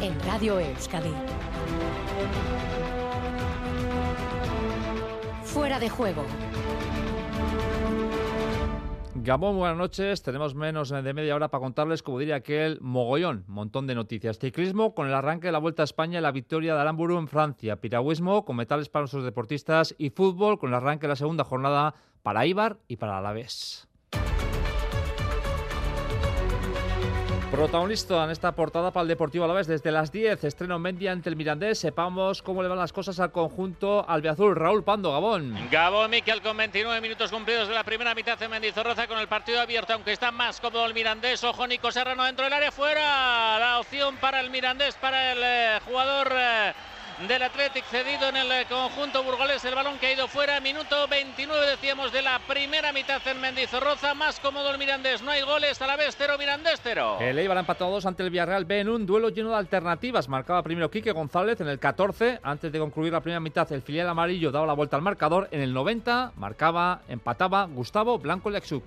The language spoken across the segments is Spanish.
en Radio Euskadi. Fuera de juego. Gabón, buenas noches. Tenemos menos de media hora para contarles, como diría aquel, mogollón, montón de noticias. Ciclismo con el arranque de la Vuelta a España y la victoria de Aramburu en Francia. Piragüismo con metales para nuestros deportistas. Y fútbol con el arranque de la segunda jornada para Ibar y para Alavés. Protagonista en esta portada para el Deportivo Alavés desde las 10, estreno Mendia ante el Mirandés. Sepamos cómo le van las cosas al conjunto albiazul. Raúl Pando, Gabón. Gabón Miquel con 29 minutos cumplidos de la primera mitad en Mendizorroza con el partido abierto, aunque está más cómodo el Mirandés. Ojo, Nico Serrano dentro del área, fuera. La opción para el Mirandés, para el eh, jugador. Eh, del Athletic cedido en el eh, conjunto burgolés. El balón que ha ido fuera. Minuto 29 decíamos de la primera mitad en Mendizorroza. Más cómodo el Mirandés. No hay goles. A la vez cero Mirandés. El Eibar empatado dos ante el Villarreal B en un duelo lleno de alternativas. Marcaba primero Quique González en el 14. Antes de concluir la primera mitad el filial amarillo daba la vuelta al marcador. En el 90 marcaba, empataba Gustavo Blanco Lexuc.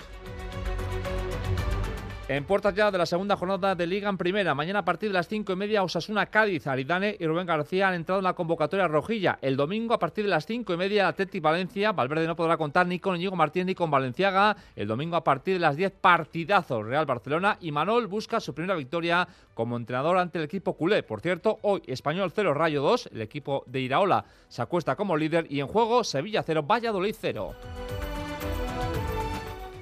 En puertas ya de la segunda jornada de Liga en Primera. Mañana a partir de las cinco y media, Osasuna Cádiz, Aridane y Rubén García han entrado en la convocatoria rojilla. El domingo a partir de las cinco y media, Atleti Valencia. Valverde no podrá contar ni con Íñigo Martín ni con Valenciaga. El domingo a partir de las 10, partidazos Real Barcelona. Y Manol busca su primera victoria como entrenador ante el equipo culé. Por cierto, hoy Español 0, Rayo 2. El equipo de Iraola se acuesta como líder. Y en juego, Sevilla 0, Valladolid 0.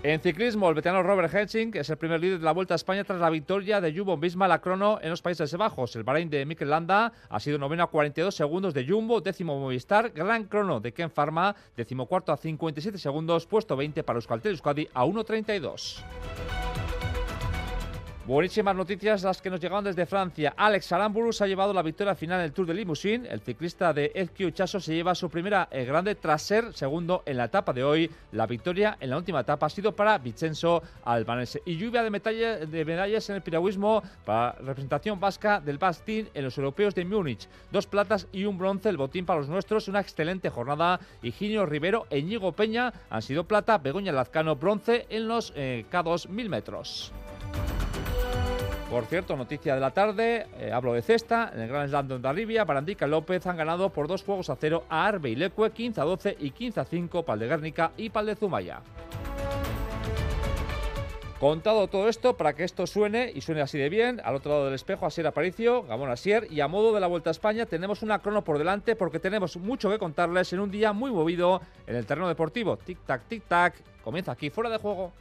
En ciclismo, el veterano Robert Hensing es el primer líder de la Vuelta a España tras la victoria de Jumbo Visma la crono en los Países Bajos. El Bahrein de Mikel Landa ha sido noveno a 42 segundos de Jumbo, décimo Movistar, gran crono de Ken Pharma, décimo cuarto a 57 segundos, puesto 20 para Euskaltel Euskadi a 1.32. Buenísimas noticias las que nos llegaron desde Francia. Alex Aramburu se ha llevado la victoria final en el Tour de Limousin. El ciclista de Ezquio Chaso se lleva su primera eh, grande tras ser segundo en la etapa de hoy. La victoria en la última etapa ha sido para Vincenzo Albanese. Y lluvia de, de medallas en el piragüismo para representación vasca del Bastín en los europeos de Múnich. Dos platas y un bronce, el botín para los nuestros. Una excelente jornada. Higinio Rivero e Ñigo Peña han sido plata. Begoña Lazcano bronce en los eh, K2 mil metros. Por cierto, noticia de la tarde, eh, hablo de cesta, en el Gran Slam de Arribia, Barandica y López han ganado por dos juegos a cero a Arbe y Leque, 15 a 12 y 15 a 5, Pal de Guernica y Pal de Zumaya. Contado todo esto para que esto suene y suene así de bien, al otro lado del espejo, Asier Aparicio, Gamón Asier, y a modo de la Vuelta a España tenemos una crono por delante porque tenemos mucho que contarles en un día muy movido en el terreno deportivo. Tic-tac, tic-tac, comienza aquí fuera de juego.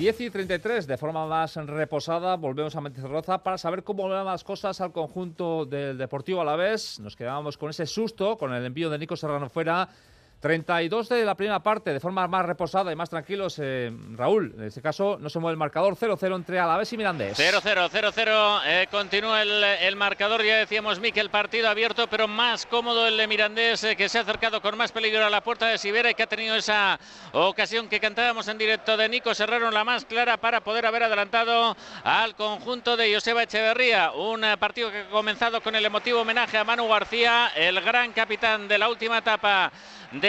10 y 33, de forma más reposada, volvemos a Roza para saber cómo van las cosas al conjunto del Deportivo a la vez. Nos quedábamos con ese susto, con el envío de Nico Serrano fuera 32 de la primera parte, de forma más reposada y más tranquilos. Eh, Raúl, en este caso no se mueve el marcador 0-0 entre Alavés y Mirandés. 0-0, 0-0. Eh, continúa el, marcador, ya decíamos, Miquel, partido abierto, pero más cómodo el de Mirandés, eh, que se ha acercado con más peligro a la puerta de Sibera y que ha tenido esa ocasión que cantábamos en directo de Nico Serrano, la más clara para poder haber adelantado al conjunto de Joseba Echeverría. Un partido que ha comenzado con el emotivo homenaje a Manu García, el gran capitán de la última etapa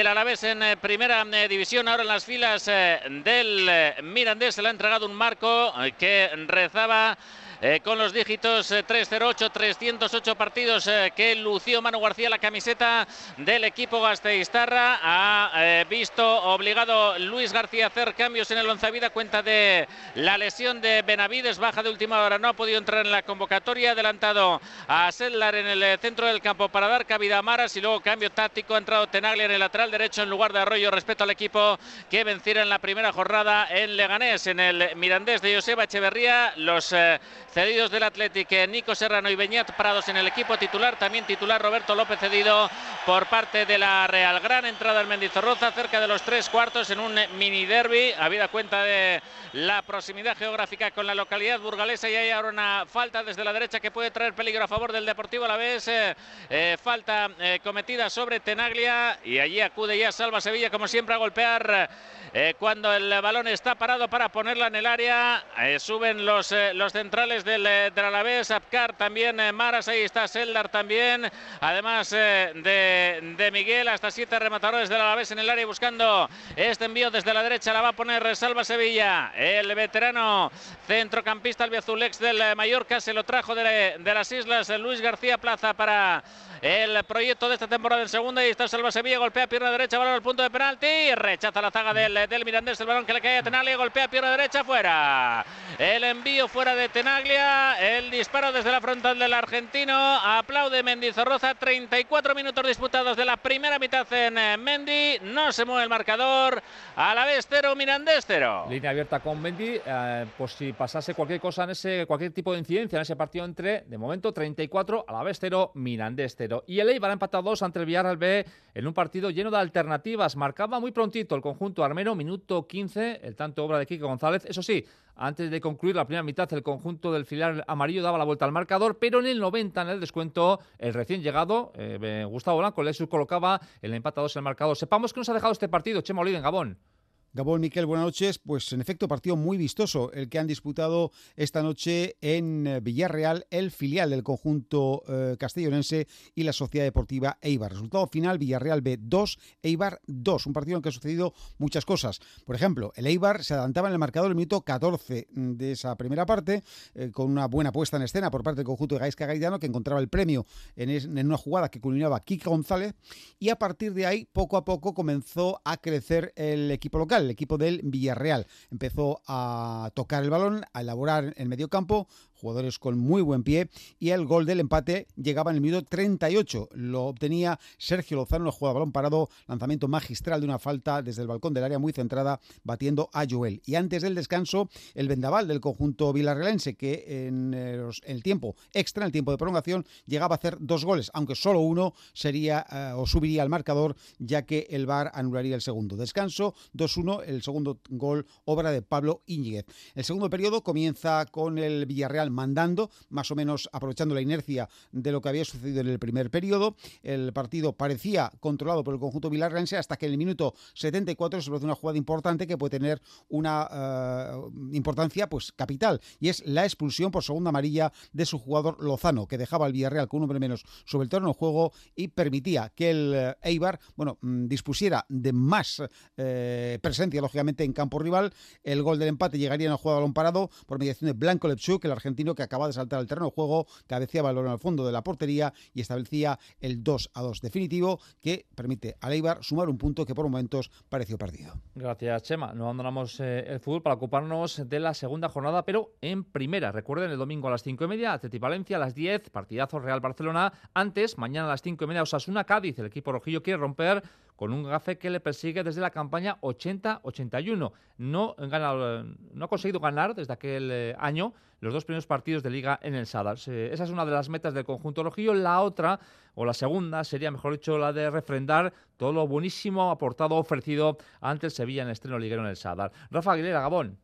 del Alavés en eh, primera eh, división. Ahora en las filas eh, del Mirandés se le ha entregado un marco que rezaba eh, con los dígitos 308, eh, 308 partidos eh, que lució Manu García la camiseta del equipo Gasteiztarra. Ha visto obligado Luis García a hacer cambios en el Onzavida, cuenta de la lesión de Benavides, baja de última hora, no ha podido entrar en la convocatoria, adelantado a Sedlar en el centro del campo para dar cabida a Maras y luego cambio táctico, ha entrado Tenaglia en el lateral derecho en lugar de Arroyo respecto al equipo que venciera en la primera jornada en Leganés, en el Mirandés de Joseba Echeverría. Los Cedidos del Atlético, Nico Serrano y Beñat Prados en el equipo titular. También titular Roberto López cedido por parte de la Real. Gran entrada al Mendizorroza, cerca de los tres cuartos en un mini derby. Habida cuenta de la proximidad geográfica con la localidad burgalesa y hay ahora una falta desde la derecha que puede traer peligro a favor del Deportivo a la vez. Eh, eh, falta eh, cometida sobre Tenaglia y allí acude ya Salva Sevilla como siempre a golpear cuando el balón está parado para ponerla en el área. suben los, los centrales del, del Alavés, Apcar también, Maras, ahí está Seldar también, además de, de Miguel, hasta siete rematadores del Alavés en el área buscando este envío desde la derecha, la va a poner Salva Sevilla, el veterano centrocampista albiazulex del Mallorca, se lo trajo de, de las islas Luis García Plaza para el proyecto de esta temporada en segunda y está Salva Sevilla, golpea pierna derecha, balón al punto de penalti, rechaza la zaga del, del Mirandés, el balón que le cae a Tenaglia, golpea pierna derecha fuera. El envío fuera de Tenaglia, el disparo desde la frontal del argentino, aplaude Mendizorroza, 34 minutos disputados de la primera mitad en eh, Mendy, no se mueve el marcador, a la vez cero, Mirandés cero. Línea abierta con Mendy, eh, por si pasase cualquier cosa en ese, cualquier tipo de incidencia en ese partido entre, de momento, 34, a la vez cero, Mirandés cero. Y el Eibar ha empatado dos ante el Villarreal B en un partido lleno de alternativas. Marcaba muy prontito el conjunto armero, minuto 15, el tanto obra de Kike González. Eso sí, antes de concluir la primera mitad, el conjunto del filial amarillo daba la vuelta al marcador, pero en el 90, en el descuento, el recién llegado, eh, Gustavo Blanco, Lesus colocaba el empate a dos en el marcador. Sepamos que nos ha dejado este partido, Chema Oliva en Gabón. Gabón Miquel, buenas noches. Pues en efecto, partido muy vistoso el que han disputado esta noche en eh, Villarreal, el filial del conjunto eh, castellonense y la Sociedad Deportiva Eibar. Resultado final: Villarreal B 2, Eibar 2. Un partido en que ha sucedido muchas cosas. Por ejemplo, el Eibar se adelantaba en el marcador el minuto 14 de esa primera parte, eh, con una buena puesta en escena por parte del conjunto de Gaisca Gaidano, que encontraba el premio en, en una jugada que culminaba Kike González. Y a partir de ahí, poco a poco, comenzó a crecer el equipo local el equipo del Villarreal. Empezó a tocar el balón, a elaborar el medio campo, jugadores con muy buen pie y el gol del empate llegaba en el minuto 38. Lo obtenía Sergio Lozano, el jugador balón parado, lanzamiento magistral de una falta desde el balcón del área muy centrada, batiendo a Joel. Y antes del descanso, el vendaval del conjunto villarrealense, que en el tiempo extra, en el tiempo de prolongación, llegaba a hacer dos goles, aunque solo uno sería eh, o subiría al marcador, ya que el VAR anularía el segundo. Descanso 2-1, el segundo gol, obra de Pablo Íñiguez. El segundo periodo comienza con el Villarreal mandando, más o menos aprovechando la inercia de lo que había sucedido en el primer periodo. El partido parecía controlado por el conjunto villarrealse hasta que en el minuto 74 se produce una jugada importante que puede tener una eh, importancia pues capital y es la expulsión por segunda amarilla de su jugador Lozano, que dejaba al Villarreal con un hombre menos sobre el terreno de juego y permitía que el eh, Eibar, bueno, mm, dispusiera de más eh, presencia, lógicamente, en campo rival. El gol del empate llegaría en el juego de balón parado por mediación de Blanco Lepchuk, el argentino que acaba de saltar al terreno de juego, cabeceaba el balón al fondo de la portería y establecía el 2 a 2 definitivo que permite a Leibar sumar un punto que por momentos pareció perdido. Gracias, Chema. No abandonamos eh, el fútbol para ocuparnos de la segunda jornada, pero en primera. Recuerden, el domingo a las 5 y media, Atleti Valencia a las 10, partidazo Real Barcelona. Antes, mañana a las 5 y media, Osasuna Cádiz. El equipo rojillo quiere romper con un gafe que le persigue desde la campaña 80-81. No, no ha conseguido ganar desde aquel eh, año los dos primeros partidos de liga en el Sadar. Esa es una de las metas del conjunto rojillo. La otra, o la segunda, sería, mejor dicho, la de refrendar todo lo buenísimo aportado, ofrecido ante el Sevilla en el estreno liguero en el Sadar. Rafa Aguilera, Gabón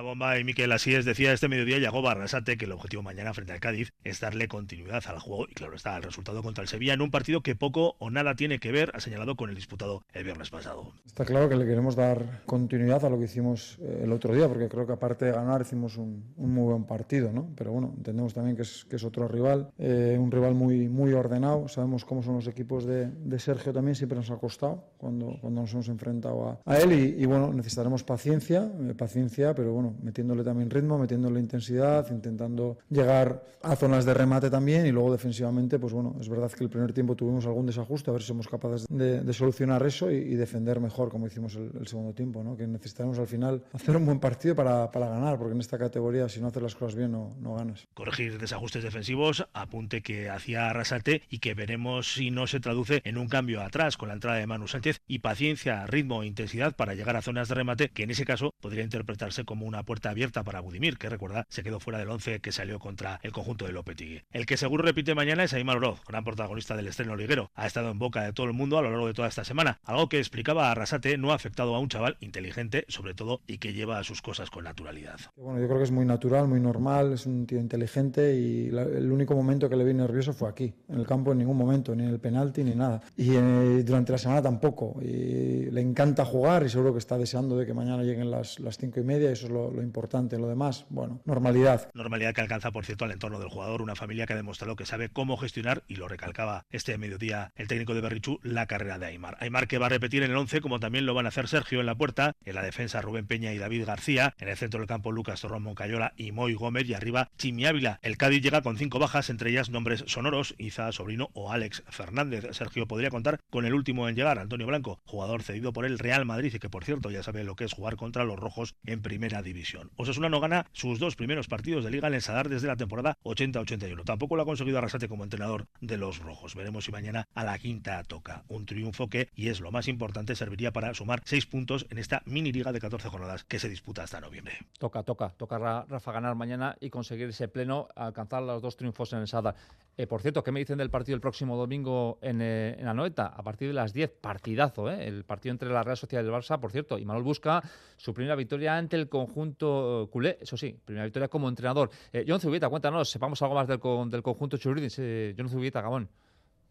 bomba y Miquel así es, decía este mediodía Yago Barrasate que el objetivo mañana frente al Cádiz es darle continuidad al juego y claro está el resultado contra el Sevilla en un partido que poco o nada tiene que ver, ha señalado con el disputado el viernes pasado. Está claro que le queremos dar continuidad a lo que hicimos eh, el otro día, porque creo que aparte de ganar hicimos un, muy buen partido, ¿no? Pero bueno, entendemos también que es, que es otro rival, eh, un rival muy, muy ordenado, sabemos cómo son los equipos de, de Sergio también, siempre nos ha costado cuando, cuando nos hemos enfrentado a, él y, y, bueno, necesitaremos paciencia, eh, paciencia, pero bueno, metiéndole también ritmo, metiéndole intensidad, intentando llegar a zonas de remate también y luego defensivamente, pues bueno, es verdad que el primer tiempo tuvimos algún desajuste, a ver si somos capaces de, solucionar eso y, defender mejor como hicimos el, segundo tiempo, ¿no? que necesitamos al final hacer un buen partido para, para, ganar, porque en esta categoría si no haces las cosas bien no, no ganas. Corregir desajustes defensivos, apunte que hacía Arrasate y que veremos si no se traduce en un cambio atrás con la entrada de Manu Sánchez y paciencia, ritmo e intensidad para llegar a zonas de remate que en ese caso podría interpretarse como una puerta abierta para Budimir, que recuerda se quedó fuera del 11 que salió contra el conjunto de Lopetegui. El que seguro repite mañana es Aymar Oroz, gran protagonista del estreno liguero. Ha estado en boca de todo el mundo a lo largo de toda esta semana, algo que explicaba a Arrasate no ha afectado a un chaval inteligente, sobre todo, y que lleva a sus cosas con naturalidad. Bueno, yo creo que es muy natural, muy normal, es un tío inteligente y el único momento que le vi nervioso fue aquí, en el campo en ningún momento, ni en el penalti ni nada. Y eh, durante la semana tampoco. Y le encanta jugar y seguro que está deseando de que mañana lleguen las, las cinco y media y eso es lo lo, importante. Lo demás, bueno, normalidad. Normalidad que alcanza, por cierto, al entorno del jugador, una familia que ha demostrado que sabe cómo gestionar, y lo recalcaba este mediodía el técnico de Berrichú, la carrera de Aymar. Aymar que va a repetir en el 11, como también lo van a hacer Sergio en la puerta, en la defensa Rubén Peña y David García, en el centro del campo Lucas Torrón Moncayola y Moy Gómez, y arriba Chimi Ávila. El Cádiz llega con cinco bajas, entre ellas nombres sonoros, Iza Sobrino o Alex Fernández. Sergio podría contar con el último en llegar, Antonio Blanco, jugador cedido por el Real Madrid y que por cierto ya sabe lo que es jugar contra los rojos en primera división. Osasuna no gana sus dos primeros partidos de liga en el Sadar desde la temporada 80-81. Tampoco lo ha conseguido Arrasate como entrenador de los rojos. Veremos si mañana a la quinta toca. Un triunfo que, y es lo más importante, serviría para sumar seis puntos en esta mini liga de 14 jornadas que se disputa hasta noviembre. Toca, toca, toca Rafa ganar mañana y conseguir ese pleno, alcanzar los dos triunfos en el Sadar. Eh, por cierto, ¿qué me dicen del partido el próximo domingo en, eh, en Anoeta? A partir de las 10, partidazo, ¿eh? El partido entre la Real Sociedad y el Barça, por cierto. Y Manuel busca su primera victoria ante el conjunto eh, culé, eso sí, primera victoria como entrenador. Eh, John Zubieta, cuéntanos, sepamos algo más del, del conjunto Churridis. Eh, John Zubieta, Gabón.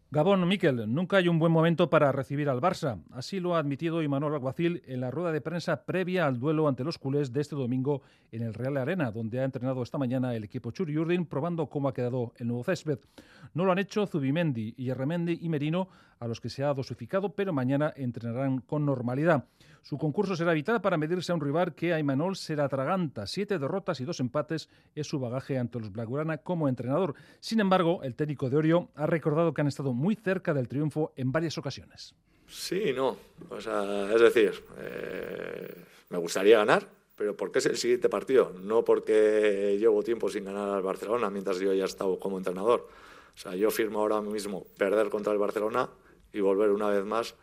Gabón, Miquel, nunca hay un buen momento para recibir al Barça. Así lo ha admitido Imanol Alguacil en la rueda de prensa previa al duelo ante los culés de este domingo en el Real Arena, donde ha entrenado esta mañana el equipo Churi Urdin, probando cómo ha quedado el nuevo césped. No lo han hecho Zubimendi, Yerremendi y Merino, a los que se ha dosificado, pero mañana entrenarán con normalidad. Su concurso será vital para medirse a un rival que a Imanol será atraganta. Siete derrotas y dos empates es su bagaje ante los Blaugrana como entrenador. Sin embargo, el técnico de Orio ha recordado que han estado muy cerca del triunfo en varias ocasiones. Sí, no. O sea, es decir, eh, me gustaría ganar, pero porque es el siguiente partido, no porque llevo tiempo sin ganar al Barcelona mientras yo ya he estado como entrenador. O sea, yo firmo ahora mismo perder contra el Barcelona y volver una vez más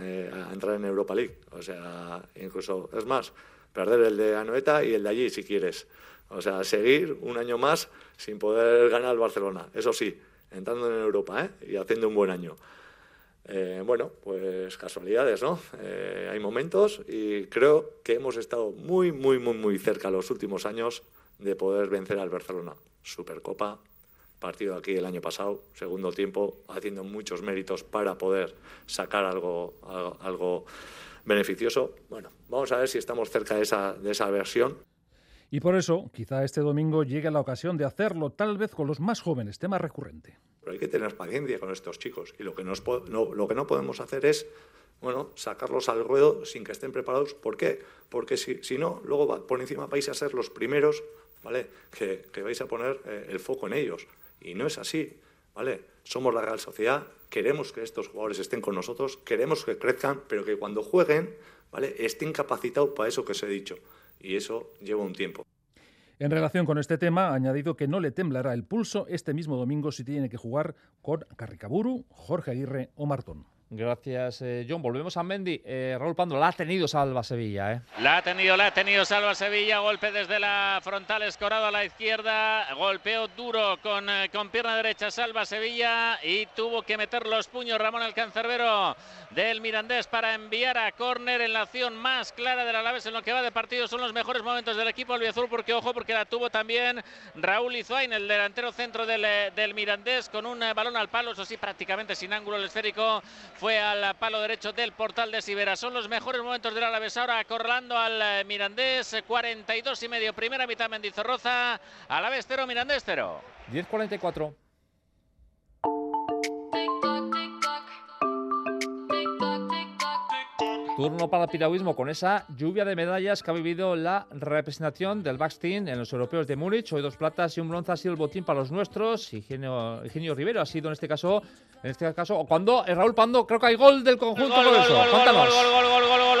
eh, a entrar en Europa League. O sea, incluso, es más, perder el de Anoeta y el de allí si quieres. O sea, seguir un año más sin poder ganar al Barcelona. Eso sí, entrando en Europa ¿eh? y haciendo un buen año. Eh, bueno, pues casualidades, ¿no? Eh, hay momentos y creo que hemos estado muy, muy, muy, muy cerca los últimos años de poder vencer al Barcelona. Supercopa, partido aquí el año pasado, segundo tiempo, haciendo muchos méritos para poder sacar algo, algo, beneficioso. Bueno, vamos a ver si estamos cerca de esa, de esa versión. Y por eso, quizá este domingo llegue la ocasión de hacerlo, tal vez con los más jóvenes, tema recurrente. Pero hay que tener paciencia con estos chicos. Y lo que, nos, no, lo que no podemos hacer es bueno, sacarlos al ruedo sin que estén preparados. ¿Por qué? Porque si, si no, luego por encima vais a ser los primeros ¿vale? que, que vais a poner eh, el foco en ellos. Y no es así, ¿vale? Somos la Real Sociedad, queremos que estos jugadores estén con nosotros, queremos que crezcan, pero que cuando jueguen, ¿vale? Estén capacitados para eso que os he dicho. Y eso lleva un tiempo. En relación con este tema, ha añadido que no le temblará el pulso este mismo domingo si tiene que jugar con Carricaburu, Jorge Aguirre o Martón. Gracias, eh, John. Volvemos a Mendy. Eh, Raúl Pando, la ha tenido Salva Sevilla. ¿eh? La ha tenido, la ha tenido Salva Sevilla. Golpe desde la frontal, escorado a la izquierda. Golpeó duro con, eh, con pierna derecha Salva Sevilla y tuvo que meter los puños Ramón el cancerbero del Mirandés para enviar a córner en la acción más clara del Alavés en lo que va de partido. Son los mejores momentos del equipo albiazul porque, ojo, porque la tuvo también Raúl Izuain, el delantero centro del, del Mirandés, con un balón al palo, eso sí, prácticamente sin ángulo el esférico fue al palo derecho del portal de Sibera. Son los mejores momentos del Alavés ahora acorralando al eh, Mirandés. 42 y medio, primera mitad Mendizorroza. Alavés 0, Mirandés 0. 10-44. Turno para el piragüismo con esa lluvia de medallas que ha vivido la representación del Backstein en los europeos de Múnich. Hoy dos platas y un bronce ha sido el botín para los nuestros. Eugenio, Eugenio Rivero ha sido en este caso, en este caso, cuando Raúl Pando, creo que hay gol del conjunto gol, gol, gol, Cuéntanos. Gol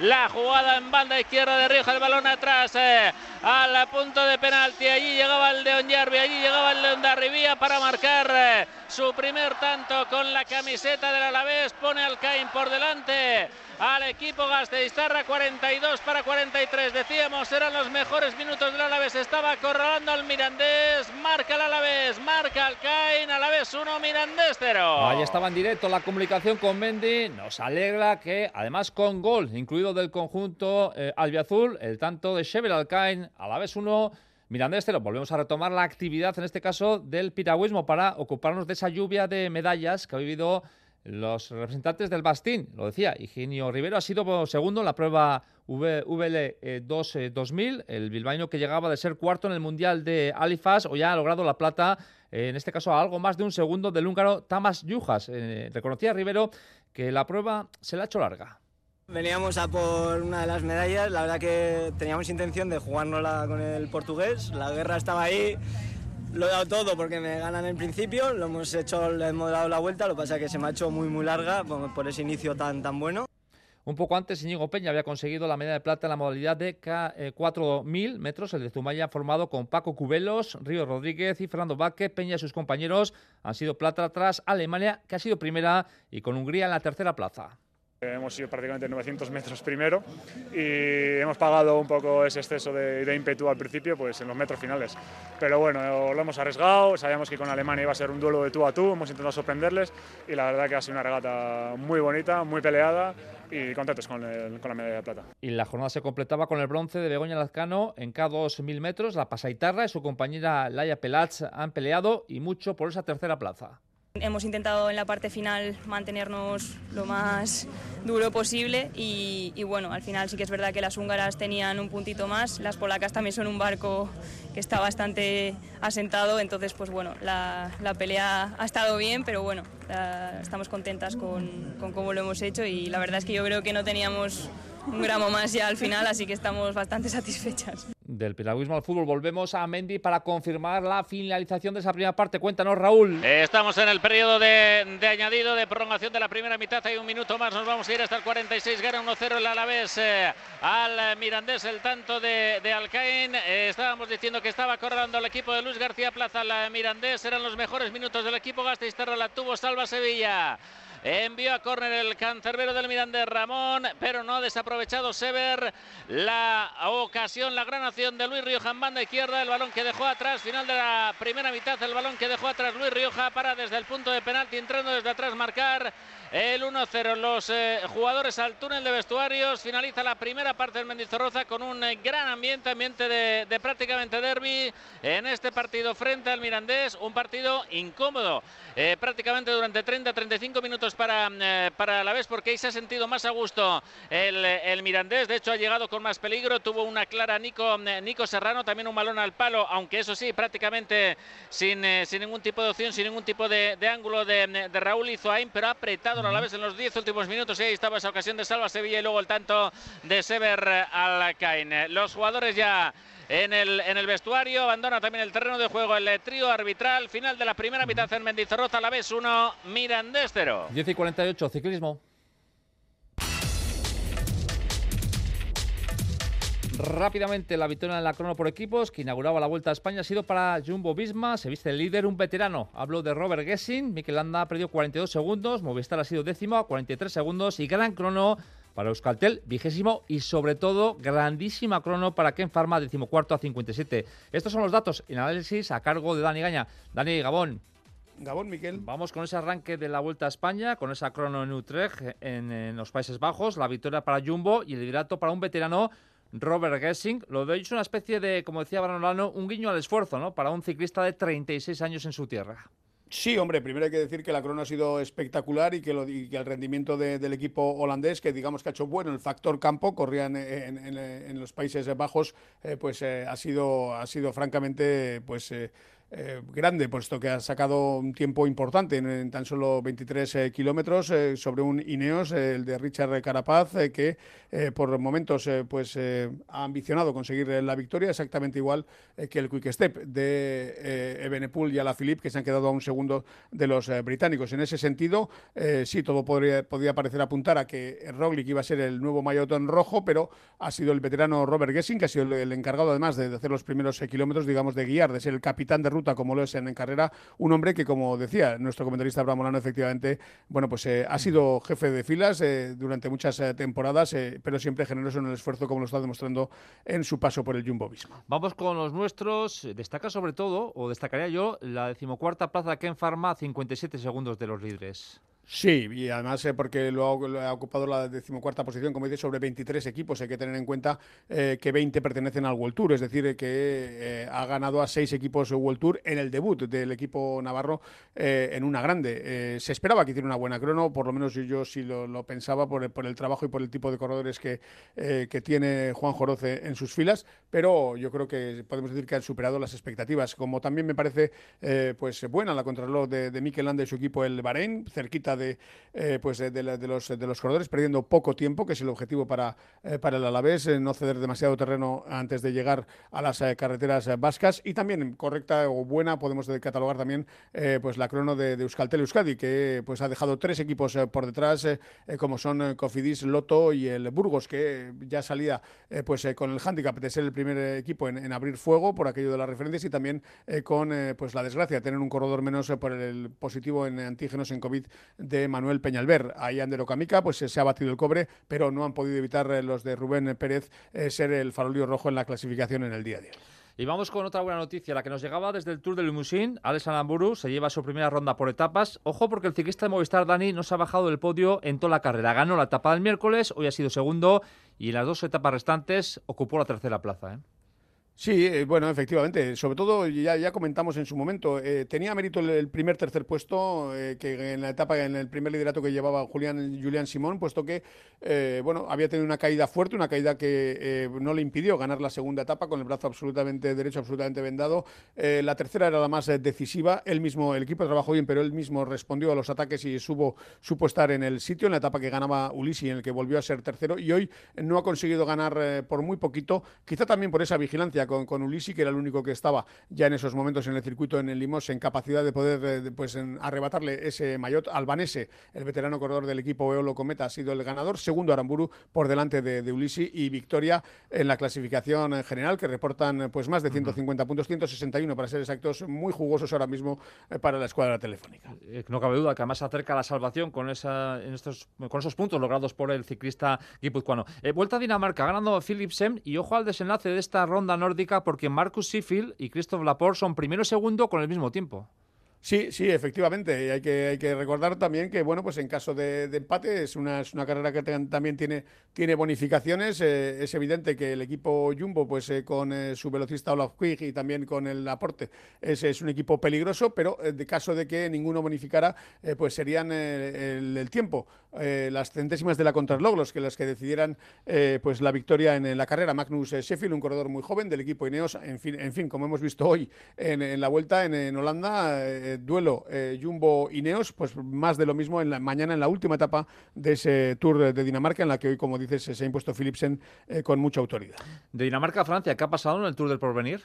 La jugada en banda izquierda de Rioja, el balón atrás eh, al punto de penalti. Allí llegaba el de Onyarbi, allí llegaba el de Ondarribía para marcar eh, su primer tanto con la camiseta del Alavés, pone al Caín por delante al equipo Gasteiztarra, 42 para 43, decíamos eran los mejores minutos del Alavés, estaba acorralando al Mirandés, marca el Alavés, marca al Caín, Alavés 1, Mirandés 0. Ahí estaba en directo la comunicación con Mendy, nos alegra que además con gol, incluido del conjunto eh, albiazul, el tanto de Shevel Alcain, Alavés 1, Miranda Estero, volvemos a retomar la actividad, en este caso del piragüismo, para ocuparnos de esa lluvia de medallas que ha vivido los representantes del Bastín. Lo decía, Higinio Rivero ha sido segundo en la prueba VL2 2000, eh, el bilbaíno que llegaba de ser cuarto en el Mundial de Alifaz o ya ha logrado la plata, eh, en este caso a algo más de un segundo del húngaro Tamas Yujas. Eh, reconocía Rivero que la prueba se la ha hecho larga. Veníamos a por una de las medallas, la verdad que teníamos intención de jugárnosla con el portugués, la guerra estaba ahí, lo he dado todo porque me ganan en principio, lo hemos hecho, le hemos dado la vuelta, lo que pasa es que se me ha hecho muy muy larga por ese inicio tan, tan bueno. Un poco antes, Íñigo Peña había conseguido la medalla de plata en la modalidad de 4.000 eh, metros, el de Zumaya, formado con Paco Cubelos, Río Rodríguez y Fernando Vázquez. Peña y sus compañeros han sido plata tras Alemania, que ha sido primera, y con Hungría en la tercera plaza. Hemos sido prácticamente 900 metros primero y hemos pagado un poco ese exceso de, ímpetu al principio pues en los metros finales. Pero bueno, lo hemos arriesgado, sabíamos que con Alemania iba a ser un duelo de tú a tú, hemos intentado sorprenderles y la verdad que ha sido una regata muy bonita, muy peleada y contentos con, con, la medalla de plata. Y la jornada se completaba con el bronce de Begoña Lazcano en K2.000 metros. La pasaitarra y su compañera Laia Pelach han peleado y mucho por esa tercera plaza. Hemos intentado en la parte final mantenernos lo más duro posible y, bueno, al final sí que es verdad que las húngaras tenían un puntito más, las polacas también son un barco que está bastante asentado, entonces pues bueno, la, pelea ha estado bien, pero bueno, estamos contentas con, con cómo lo hemos hecho y la verdad es que yo creo que no teníamos un gramo más ya al final, así que estamos bastante satisfechas. Del piragüismo al fútbol volvemos a Mendy para confirmar la finalización de esa primera parte. Cuéntanos, Raúl. Estamos en el periodo de, añadido, de prolongación de la primera mitad. Hay un minuto más, nos vamos a ir hasta el 46. Gana 1-0 el Alavés eh, al Mirandés, el tanto de, Alcaín. Eh, estábamos diciendo que estaba corrando el equipo de Luis García Plaza al Mirandés. Eran los mejores minutos del equipo. Gasteizterra la tuvo, salva Sevilla. Envió a córner el cancerbero del Mirandés Ramón, pero no ha desaprovechado Sever la ocasión, la gran acción de Luis Rioja en banda izquierda, el balón que dejó atrás, final de la primera mitad, el balón que dejó atrás Luis Rioja para desde el punto de penalti entrando desde atrás marcar el 1-0. Los eh, jugadores al túnel de vestuarios. Finaliza la primera parte del Mendizorroza con un eh, gran ambiente, ambiente de, prácticamente derby en este partido frente al Mirandés. Un partido incómodo, eh, prácticamente durante 30-35 minutos para, para la vez, porque ahí se ha sentido más a gusto el, el, Mirandés. De hecho, ha llegado con más peligro. Tuvo una clara Nico, Nico Serrano, también un balón al palo, aunque eso sí, prácticamente sin, sin ningún tipo de opción, sin ningún tipo de, de ángulo de, de Raúl Izoain, pero ha apretado a la vez en los 10 últimos minutos y ahí estaba esa ocasión de Salva Sevilla y luego el tanto de Sever Alcaine. Los jugadores ya en el, en el vestuario, abandona también el terreno de juego el trío arbitral, final de la primera mitad en Mendizorroza, a la vez 1, Mirandés 0. 10 y 48, ciclismo. Rápidamente la victoria en la crono por equipos que inauguraba la Vuelta a España ha sido para Jumbo Visma. Se viste el líder, un veterano. Hablo de Robert Gessing. Mikel Landa ha perdido 42 segundos. Movistar ha sido décimo a 43 segundos. Y gran crono para Euskaltel, vigésimo. Y sobre todo, grandísima crono para Ken Pharma, decimocuarto a 57. Estos son los datos en análisis a cargo de Dani Gaña. Dani Gabón. Gabón, Miquel. Vamos con ese arranque de la Vuelta a España, con esa crono en Utrecht, en, en los Países Bajos, la victoria para Jumbo y el liderato para un veterano Robert Gessing. Lo de hoy es una especie de, como decía Branolano, un guiño al esfuerzo, ¿no? Para un ciclista de 36 años en su tierra. Sí, hombre, primero hay que decir que la crono ha sido espectacular y que, el rendimiento del equipo holandés, que digamos que ha hecho bueno el factor campo, corrían en, los Países Bajos, eh, pues eh, ha sido ha sido francamente pues eh, eh, grande, puesto que ha sacado un tiempo importante en, tan solo 23 eh, kilómetros eh, sobre un Ineos, el de Richard Carapaz, que por momentos pues ha ambicionado conseguir la victoria, exactamente igual que el Quick Step de Ebenepool y Alaphilippe, que se han quedado a un segundo de los británicos. En ese sentido, sí, todo podría, podría parecer apuntar a que Roglic iba a ser el nuevo mayotón rojo, pero ha sido el veterano Robert Gessing, que ha sido el, encargado además de, hacer los primeros kilómetros, digamos, de guiar, de ser el capitán de como lo es en, carrera, un hombre que, como decía nuestro comentarista Abraham Molano, efectivamente, bueno, pues eh, ha sido jefe de filas eh, durante muchas eh, temporadas, pero siempre generoso en el esfuerzo, como lo está demostrando en su paso por el Jumbo Visma. Vamos con los nuestros. Destaca sobre todo, o destacaría yo, la decimocuarta plaza Ken Pharma, 57 segundos de los líderes. Sí, y además eh, porque lo ha, ocupado la decimocuarta posición, como dice, sobre 23 equipos. Hay que tener en cuenta eh, que 20 pertenecen al World Tour, es decir, eh, que ha ganado a seis equipos World Tour en el debut del equipo navarro en una grande. se esperaba que hiciera una buena crono, por lo menos yo, sí lo, pensaba por el, trabajo y por el tipo de corredores que, que tiene Juan Joroce en sus filas, pero yo creo que podemos decir que han superado las expectativas. Como también me parece pues buena la contrarreloj de, de Mikel Landa y su equipo, el Bahrein, cerquita de, eh, pues de, los, de los corredores, perdiendo poco tiempo, que es el objetivo para, eh, para el Alavés, eh, no ceder demasiado terreno antes de llegar a las carreteras vascas. Y también correcta o buena, podemos catalogar también pues la crono de, Euskaltel Euskadi, que pues ha dejado tres equipos por detrás, como son Cofidis, Loto y el Burgos, que ya salía pues con el hándicap de ser el primer equipo en, abrir fuego por aquello de las referencias y también con pues la desgracia de tener un corredor menos por el positivo en antígenos en COVID de Manuel Peñalver. Ahí Ander Ocamica pues se ha batido el cobre, pero no han podido evitar eh, los de Rubén Pérez eh, ser el farolillo rojo en la clasificación en el día a día. Y vamos con otra buena noticia, la que nos llegaba desde el Tour de Limousin. Alex Alamburu se lleva su primera ronda por etapas. Ojo porque el ciclista de Movistar Dani no se ha bajado del podio en toda la carrera. Ganó la etapa del miércoles, hoy ha sido segundo y en las dos etapas restantes ocupó la tercera plaza. ¿eh? Sí, eh, bueno, efectivamente. Sobre todo, ya, ya comentamos en su momento, eh, tenía mérito el, primer tercer puesto, eh, que en la etapa, en el primer liderato que llevaba Julián, Julián Simón, puesto que, bueno, había tenido una caída fuerte, una caída que no le impidió ganar la segunda etapa con el brazo absolutamente derecho, absolutamente vendado. la tercera era la más decisiva. Él mismo, el equipo trabajó bien, pero él mismo respondió a los ataques y supo, supo estar en el sitio, en la etapa que ganaba Ulisi, en el que volvió a ser tercero. Y hoy no ha conseguido ganar por muy poquito, quizá también por esa vigilancia con, con Ulisi, que era el único que estaba ya en esos momentos en el circuito en el Limos en capacidad de poder eh, pues, arrebatarle ese maillot. Albanese, el veterano corredor del equipo Eolo Cometa, ha sido el ganador. Segundo Aramburu por delante de, de Ulisi y victoria en la clasificación en general, que reportan pues más de 150 puntos, 161 para ser exactos, muy jugosos ahora mismo eh, para la escuadra telefónica. Eh, no cabe duda que además acerca la salvación con, esa, en estos, con esos puntos logrados por el ciclista guipuzcoano. vuelta a Dinamarca, ganando Philipsen y ojo al desenlace de esta ronda porque Marcus Sheffield y Christoph Laporte son primero y segundo con el mismo tiempo. Sí, sí, efectivamente. Y hay que, hay que recordar también que, bueno, pues en caso de, empate es una, es una carrera que también tiene, tiene bonificaciones. Eh, es evidente que el equipo Jumbo, pues eh, con eh, su velocista Olaf Quig y también con el aporte, es, es un equipo peligroso, pero de caso de que ninguno bonificara, pues serían el, tiempo, las centésimas de la contrarreloj, que las que decidieran pues la victoria en, la carrera. Magnus Sheffield, un corredor muy joven del equipo Ineos, en fin, en fin como hemos visto hoy en, la vuelta en, en Holanda eh, duelo eh, Jumbo Ineos, pues más de lo mismo en la mañana en la última etapa de ese Tour de Dinamarca en la que hoy, como dices, se ha impuesto Philipsen eh, con mucha autoridad. De Dinamarca a Francia, ¿qué ha pasado en el Tour del Porvenir?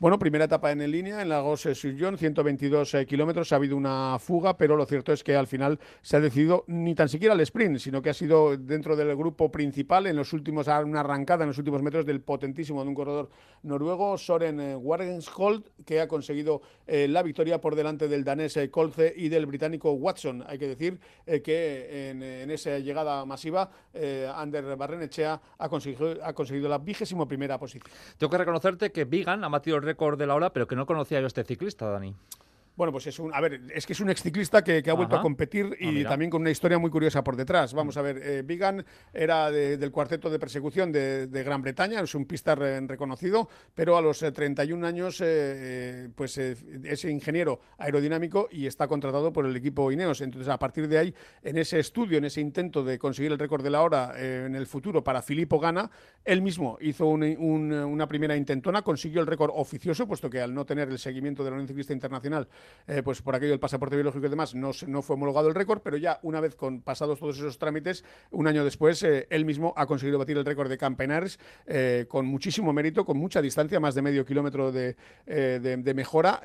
Bueno, primera etapa en línea en Lagos Surjon, 122 eh, kilómetros. Ha habido una fuga, pero lo cierto es que al final se ha decidido ni tan siquiera el sprint, sino que ha sido dentro del grupo principal en los últimos, una arrancada en los últimos metros del potentísimo de un corredor noruego, Soren eh, Wargenshold, que ha conseguido eh, la victoria por delante del danés Colce y del británico Watson. Hay que decir que en, esa llegada masiva, Ander Barrenechea ha conseguido, la vigésimo primera posición. Tengo que reconocerte que Vigan ha batido récord de la ola, pero que no conocía yo a este ciclista, Dani. Bueno, pues es un, a ver, es que es un exciclista que, que ha vuelto a competir y ah, también con una historia muy curiosa por detrás. Vamos a ver, eh, Vigan era del cuarteto de persecución de, Gran Bretaña, es un pista reconocido, pero a los 31 eh, años, eh, pues es ingeniero aerodinámico y está contratado por el equipo Ineos. Entonces, a partir de ahí, en ese estudio, en ese intento de conseguir el récord de la hora en el futuro para Filippo Gana, él mismo hizo una primera intentona, consiguió el récord oficioso, puesto que al no tener el seguimiento de la Unión Ciclista Internacional eh, pues por aquello del pasaporte biológico y demás, no, no fue homologado el récord, pero ya una vez con pasados todos esos trámites, un año después, eh, él mismo ha conseguido batir el récord de Campenares eh, con muchísimo mérito, con mucha distancia, más de medio kilómetro de, de, mejora,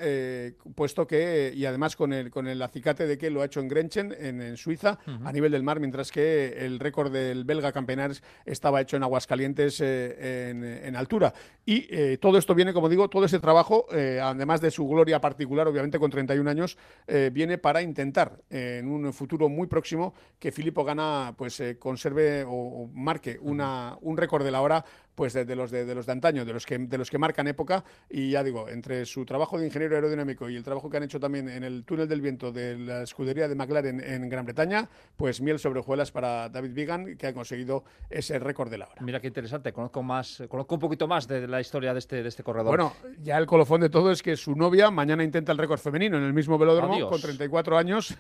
puesto que, y además con el, con el acicate de que lo ha hecho en Grenchen, en, Suiza, a nivel del mar, mientras que el récord del belga Campenares estaba hecho en Aguascalientes en, en, altura. Y todo esto viene, como digo, todo ese trabajo, además de su gloria particular, obviamente, con 31 años, eh, viene para intentar en un futuro muy próximo que Filippo Gana pues, eh, conserve o, marque una, un récord de la hora pues de, los de, los de antaño, de los que de los que marcan época y ya digo, entre su trabajo de ingeniero aerodinámico y el trabajo que han hecho también en el túnel del viento de la escudería de McLaren en Gran Bretaña, pues miel sobre hojuelas para David Vigan que ha conseguido ese récord de la hora. Mira qué interesante, conozco más, conozco un poquito más de la historia de este de este corredor. Bueno, ya el colofón de todo es que su novia mañana intenta el récord femenino en el mismo velódromo con 34 años.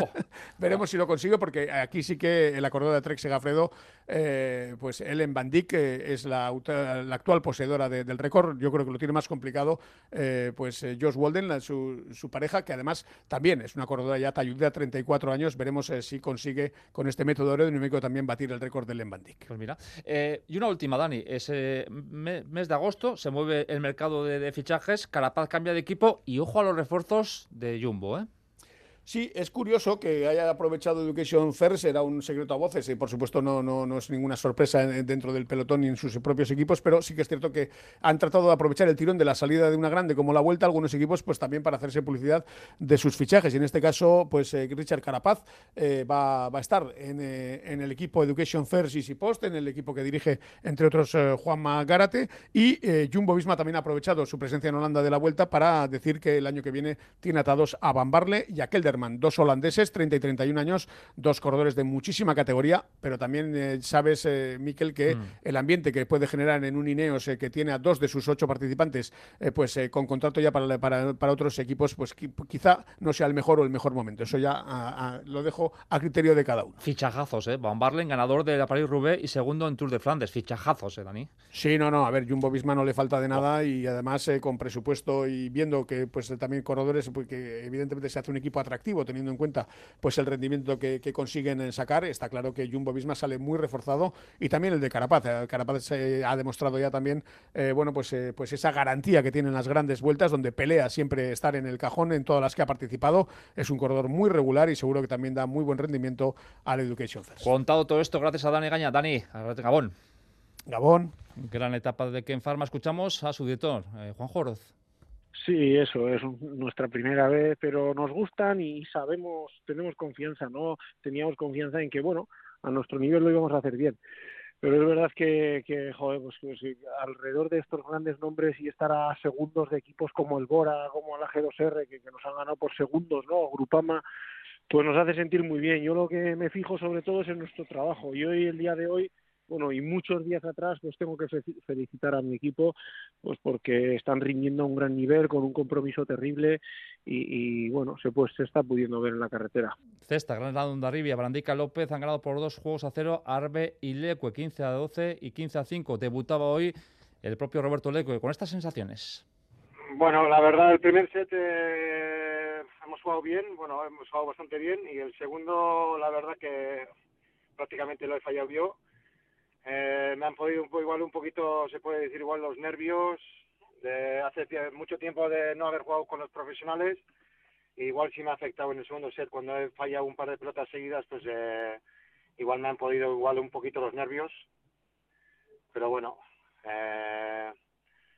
Oh. Veremos si lo consigue porque aquí sí que la corredora de Trek Segafredo eh, pues Ellen Van Dijk eh, es la, actual poseedora del récord. Yo creo que lo tiene más complicado, eh, pues Josh Walden, su, pareja, que además también es una corredora ya talluda, 34 años. Veremos si consigue con este método aerodinámico también batir el récord de Ellen Van Dijk. Pues mira. y una última, Dani. Ese mes de agosto se mueve el mercado de, de fichajes. Carapaz cambia de equipo y ojo a los refuerzos de Jumbo, ¿eh? Sí, es curioso que haya aprovechado Education First, era un secreto a voces y por supuesto no, no, no, es ninguna sorpresa dentro del pelotón ni en sus propios equipos, pero sí que es cierto que han tratado de aprovechar el tirón de la salida de una grande como la vuelta, algunos equipos pues también para hacerse publicidad de sus fichajes y en este caso pues eh, Richard Carapaz eh, va, va, a estar en, eh, en, el equipo Education First y Post, en el equipo que dirige entre otros Juanma Gárate y Jumbo Visma también ha aprovechado su presencia en Holanda de la vuelta para decir que el año que viene tiene atados a Van Barle y a Kelder dos holandeses, 30 y 31 años, dos corredores de muchísima categoría, pero también eh, sabes, eh, Miquel, que mm. el ambiente que puede generar en un Ineos eh, que tiene a dos de sus ocho participantes, pues con contrato ya para, para, otros equipos, pues quizá no sea el mejor o el mejor momento. Eso ya lo dejo a criterio de cada uno. Fichajazos, ¿eh? Van Barlen, ganador de la Paris-Roubaix y segundo en Tour de Flandes. Fichajazos, ¿eh, Dani? Sí, no, no. A ver, Jumbo Visma no le falta de nada y además con presupuesto y viendo que pues también corredores, porque pues, evidentemente se hace un equipo atractivo teniendo en cuenta pues el rendimiento que, consiguen sacar. Está claro que Jumbo Visma sale muy reforzado y también el de Carapaz. Carapaz se ha demostrado ya también eh, bueno pues, eh, pues esa garantía que tienen las grandes vueltas, donde pelea siempre estar en el cajón en todas las que ha participado. Es un corredor muy regular y seguro que también da muy buen rendimiento al Education First. Contado todo esto gracias a Dani Gaña. Dani, Gabón. Gabón. Gran etapa de Ken Pharma. Escuchamos a su director, eh, Juan Joroz. Sí, eso es nuestra primera vez, pero nos gustan y sabemos, tenemos confianza, ¿no? Teníamos confianza en que, bueno, a nuestro nivel lo íbamos a hacer bien. Pero es verdad que, que joder, pues, pues alrededor de estos grandes nombres y estar a segundos de equipos como el Bora, como la G2R, que, que nos han ganado por segundos, ¿no? Grupama, pues nos hace sentir muy bien. Yo lo que me fijo sobre todo es en nuestro trabajo. Y hoy, el día de hoy, bueno, y muchos días atrás, pues tengo que felicitar a mi equipo, pues porque están rindiendo a un gran nivel, con un compromiso terrible y, bueno, se pues se está pudiendo ver en la carretera. Cesta, Gran Rivia, Brandica López han ganado por dos juegos a cero, Arbe y Leque, 15 a 12 y 15 a 5. Debutaba hoy el propio Roberto Leque con estas sensaciones. Bueno, la verdad, el primer set eh, hemos jugado bien, bueno, hemos jugado bastante bien y el segundo, la verdad que prácticamente lo he fallado yo eh, me han podido un, igual un poquito, se puede decir igual los nervios de hace mucho tiempo de no haber jugado con los profesionales. igual sí me ha afectado en el segundo set cuando he fallado un par de pelotas seguidas, pues eh, igual me han podido igual un poquito los nervios. Pero bueno, eh,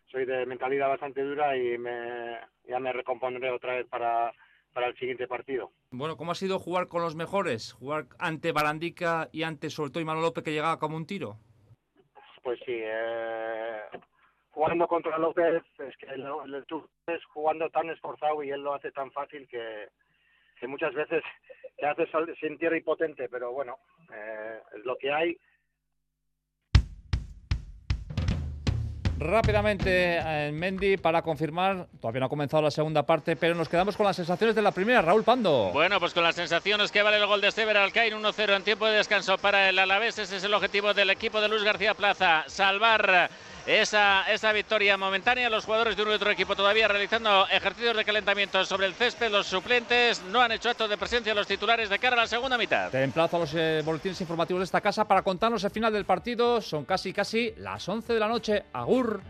soy de mentalidad bastante dura y me, ya me recompondré otra vez para, para el siguiente partido. Bueno, ¿cómo ha sido jugar con los mejores? Jugar ante Barandica y ante sobre todo Imanol López que llegaba como un tiro. Pues sí, eh, jugando contra López es que el, el, es jugando tan esforzado y él lo hace tan fácil que, que muchas veces te hace sentir impotente, pero bueno, eh, es lo que hay Rápidamente en Mendy para confirmar, todavía no ha comenzado la segunda parte, pero nos quedamos con las sensaciones de la primera. Raúl Pando. Bueno, pues con las sensaciones que vale el gol de Stever Alcaín, 1-0 en tiempo de descanso para el Alavés. Ese es el objetivo del equipo de Luis García Plaza, salvar esa, esa victoria momentánea. Los jugadores de un y otro equipo todavía realizando ejercicios de calentamiento sobre el césped. Los suplentes no han hecho actos de presencia los titulares de cara a la segunda mitad. Te emplazo a los eh, boletines informativos de esta casa para contarnos el final del partido. Son casi, casi las 11 de la noche. Agur.